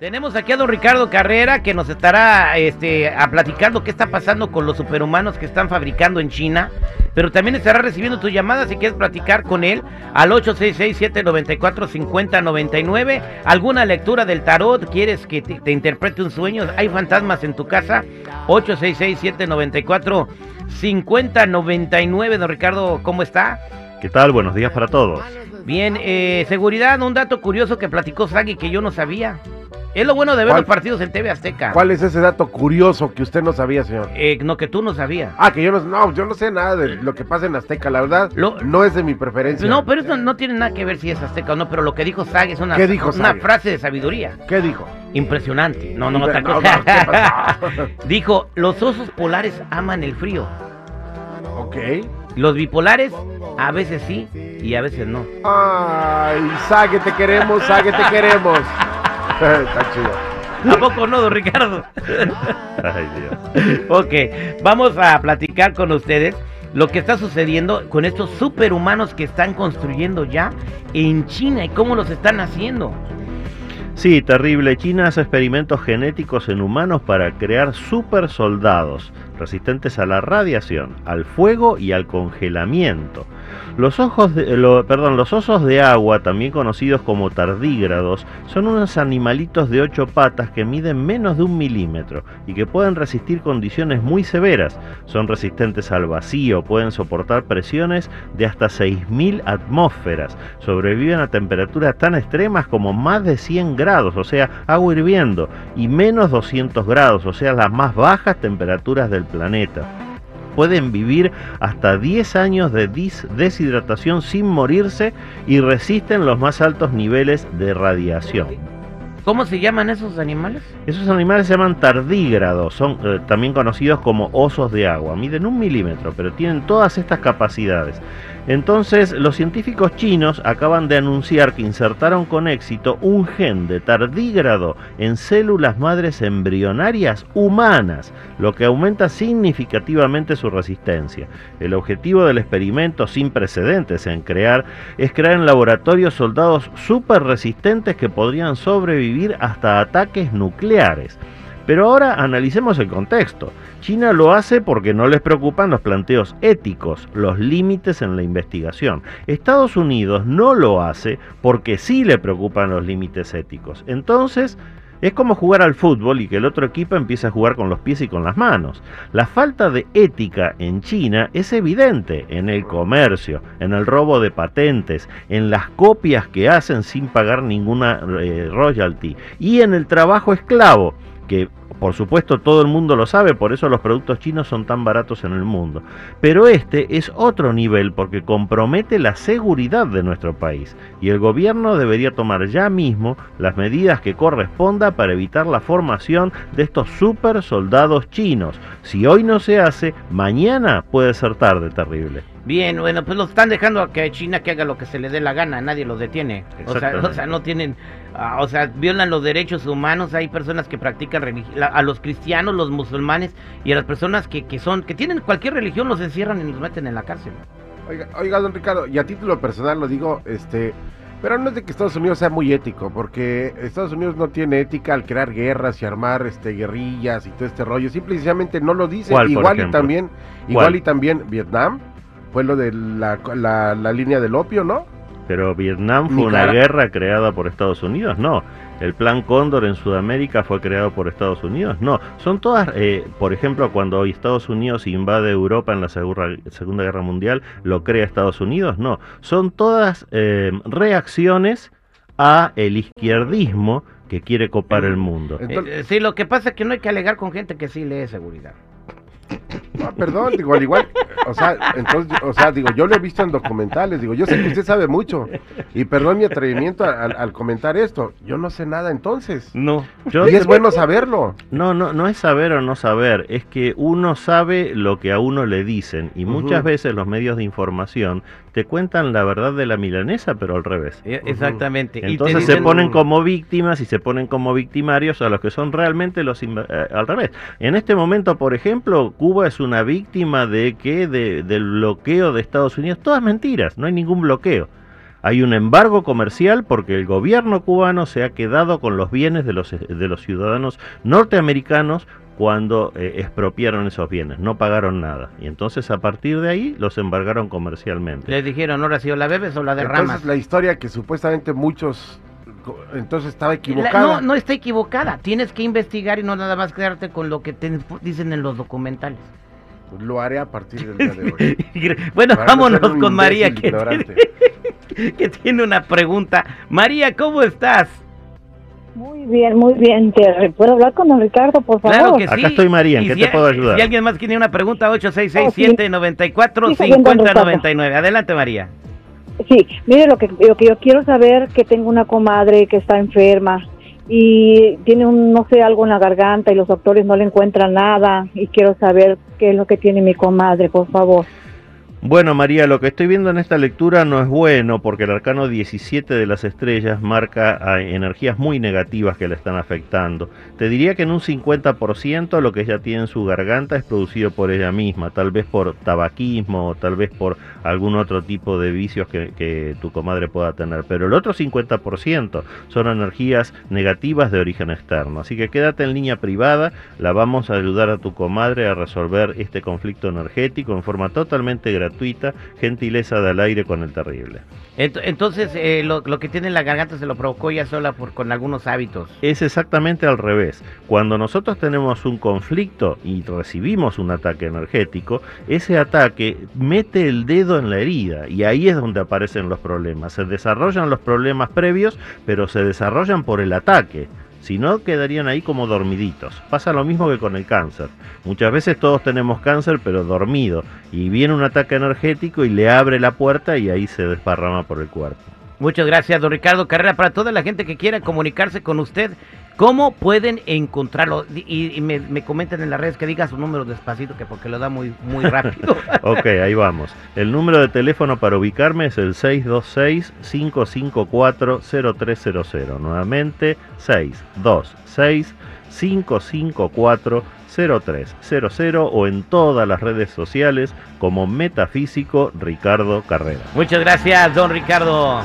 Tenemos aquí a don Ricardo Carrera que nos estará este, a platicando qué está pasando con los superhumanos que están fabricando en China, pero también estará recibiendo tus llamadas si quieres platicar con él al 866-794-5099. ¿Alguna lectura del tarot? ¿Quieres que te, te interprete un sueño? ¿Hay fantasmas en tu casa? 866-794-5099. Don Ricardo, ¿cómo está? ¿Qué tal? Buenos días para todos. Bien, eh, seguridad, un dato curioso que platicó Sagi que yo no sabía. Es lo bueno de ver ¿Cuál? los partidos en TV Azteca. ¿Cuál es ese dato curioso que usted no sabía, señor? Eh, no, que tú no sabías. Ah, que yo no, no, yo no sé nada de lo que pasa en Azteca, la verdad, Lo- no es de mi preferencia. No, pero eso no tiene nada que ver si es Azteca o no, pero lo que dijo Sagi es una, ¿Qué dijo una Sagi? frase de sabiduría. ¿Qué dijo? Impresionante. No, no, otra No, cosa. no, ¿qué pasó? dijo, los osos polares aman el frío. ok. Los bipolares a veces sí y a veces no. Ay, Sague, te queremos, Sague, te queremos. Está chido. ¿A poco no, don Ricardo? Ay, Dios. ok, vamos a platicar con ustedes lo que está sucediendo con estos superhumanos que están construyendo ya en China y cómo los están haciendo. Sí, terrible. China hace experimentos genéticos en humanos para crear super soldados resistentes a la radiación, al fuego y al congelamiento. Los, ojos perdón, los osos de agua, también conocidos como tardígrados, son unos animalitos de ocho patas que miden menos de un milímetro y que pueden resistir condiciones muy severas. Son resistentes al vacío, pueden soportar presiones de hasta 6.000 atmósferas, sobreviven a temperaturas tan extremas como más de 100 grados, o sea, agua hirviendo, y menos 200 grados, o sea, las más bajas temperaturas del planeta. Pueden vivir hasta 10 años de deshidratación sin morirse y resisten los más altos niveles de radiación. ¿Cómo se llaman esos animales? Esos animales se llaman tardígrados, son eh, también conocidos como osos de agua. Miden un milímetro, pero tienen todas estas capacidades. Entonces, los científicos chinos acaban de anunciar que insertaron con éxito un gen de tardígrado en células madres embrionarias humanas, lo que aumenta significativamente su resistencia. El objetivo del experimento, sin precedentes en crear, es crear en laboratorio soldados súper resistentes que podrían sobrevivir hasta ataques nucleares. Pero ahora analicemos el contexto. China lo hace porque no les preocupan los planteos éticos, los límites en la investigación. Estados Unidos no lo hace porque sí le preocupan los límites éticos. Entonces, es como jugar al fútbol y que el otro equipo empiece a jugar con los pies y con las manos. La falta de ética en China es evidente en el comercio, en el robo de patentes, en las copias que hacen sin pagar ninguna eh, royalty y en el trabajo esclavo, que por supuesto todo el mundo lo sabe, por eso los productos chinos son tan baratos en el mundo. Pero este es otro nivel porque compromete la seguridad de nuestro país y el gobierno debería tomar ya mismo las medidas que corresponda para evitar la formación de estos super soldados chinos. Si hoy no se hace, mañana puede ser tarde terrible. Bien, bueno, pues los están dejando a que China que haga lo que se le dé la gana, nadie los detiene. O sea, o sea, no tienen, ah, o sea, violan los derechos humanos, hay personas que practican religi- la- a los cristianos, los musulmanes y a las personas que, que son, que tienen cualquier religión los encierran y los meten en la cárcel. Oiga, oiga, don Ricardo, y a título personal lo digo, este, pero no es de que Estados Unidos sea muy ético, porque Estados Unidos no tiene ética al crear guerras y armar este guerrillas y todo este rollo, simple y sencillamente no lo dice. ¿Cuál, por igual y también, igual y también Vietnam fue lo de la, la, la línea del opio, ¿no? Pero Vietnam fue una guerra creada por Estados Unidos, no. El Plan Cóndor en Sudamérica fue creado por Estados Unidos, no. Son todas, eh, por ejemplo, cuando Estados Unidos invade Europa en la Segura- Segunda Guerra Mundial, lo crea Estados Unidos, no. Son todas eh, reacciones a el izquierdismo que quiere copar el mundo. Entonces- eh, sí, lo que pasa es que no hay que alegar con gente que sí lee seguridad. Ah, perdón, digo, al igual, o sea, entonces, o sea, digo, yo lo he visto en documentales, digo, yo sé que usted sabe mucho, y perdón mi atrevimiento al, al comentar esto, yo no sé nada entonces, No, yo y es bueno saberlo. No, no, no es saber o no saber, es que uno sabe lo que a uno le dicen y muchas veces los medios de información te cuentan la verdad de la milanesa, pero al revés. Ujú. Exactamente. Entonces se dicen- ponen como víctimas y se ponen como victimarios a los que son realmente los inv- eh, al revés. En este momento, por ejemplo, Cuba es una víctima de que de, del bloqueo de Estados Unidos, todas mentiras, no hay ningún bloqueo. Hay un embargo comercial porque el gobierno cubano se ha quedado con los bienes de los, de los ciudadanos norteamericanos cuando eh, expropiaron esos bienes, no pagaron nada. Y entonces a partir de ahí los embargaron comercialmente. Les dijeron, ahora si o la bebes o la derramas. Entonces la historia que supuestamente muchos entonces estaba equivocada. no, no está equivocada. Tienes que investigar y no nada más quedarte con lo que te dicen en los documentales. Pues lo haré a partir del día de hoy. bueno, vámonos con María, que tiene, que tiene una pregunta. María, ¿cómo estás? Muy bien, muy bien. ¿Puedo hablar con don Ricardo, por favor? Claro que sí. Acá estoy, María. ¿En qué te puedo ayudar? Si alguien más tiene una pregunta, 866-794-5099. Adelante, María. Sí, mire, lo que, lo que yo quiero saber que tengo una comadre que está enferma y tiene un, no sé, algo en la garganta y los doctores no le encuentran nada y quiero saber qué es lo que tiene mi comadre, por favor. Bueno, María, lo que estoy viendo en esta lectura no es bueno porque el arcano 17 de las estrellas marca ah, energías muy negativas que le están afectando. Te diría que en un 50% lo que ella tiene en su garganta es producido por ella misma, tal vez por tabaquismo, tal vez por algún otro tipo de vicios que, que tu comadre pueda tener. Pero el otro 50% son energías negativas de origen externo. Así que quédate en línea privada, la vamos a ayudar a tu comadre a resolver este conflicto energético en forma totalmente gratuita gratuita, gentileza del aire con el terrible. Entonces, eh, lo, que tiene en la garganta se lo provocó ya sola por, con algunos hábitos. Es exactamente al revés. Cuando nosotros tenemos un conflicto y recibimos un ataque energético, ese ataque mete el dedo en la herida y ahí es donde aparecen los problemas. Se desarrollan los problemas previos, pero se desarrollan por el ataque. Si no, quedarían ahí como dormiditos. Pasa lo mismo que con el cáncer. Muchas veces todos tenemos cáncer, pero dormido. Y viene un ataque energético y le abre la puerta y ahí se desparrama por el cuerpo. Muchas gracias, don Ricardo Carrera. Para toda la gente que quiera comunicarse con usted, ¿cómo pueden encontrarlo? Y, me, me, comentan en las redes que diga su número despacito, que porque lo da muy, muy rápido. ok, ahí vamos. El número de teléfono para ubicarme es el 626-554-0300. Nuevamente, 626-554-0300 o en todas las redes sociales como Metafísico Ricardo Carrera. Muchas gracias, don Ricardo.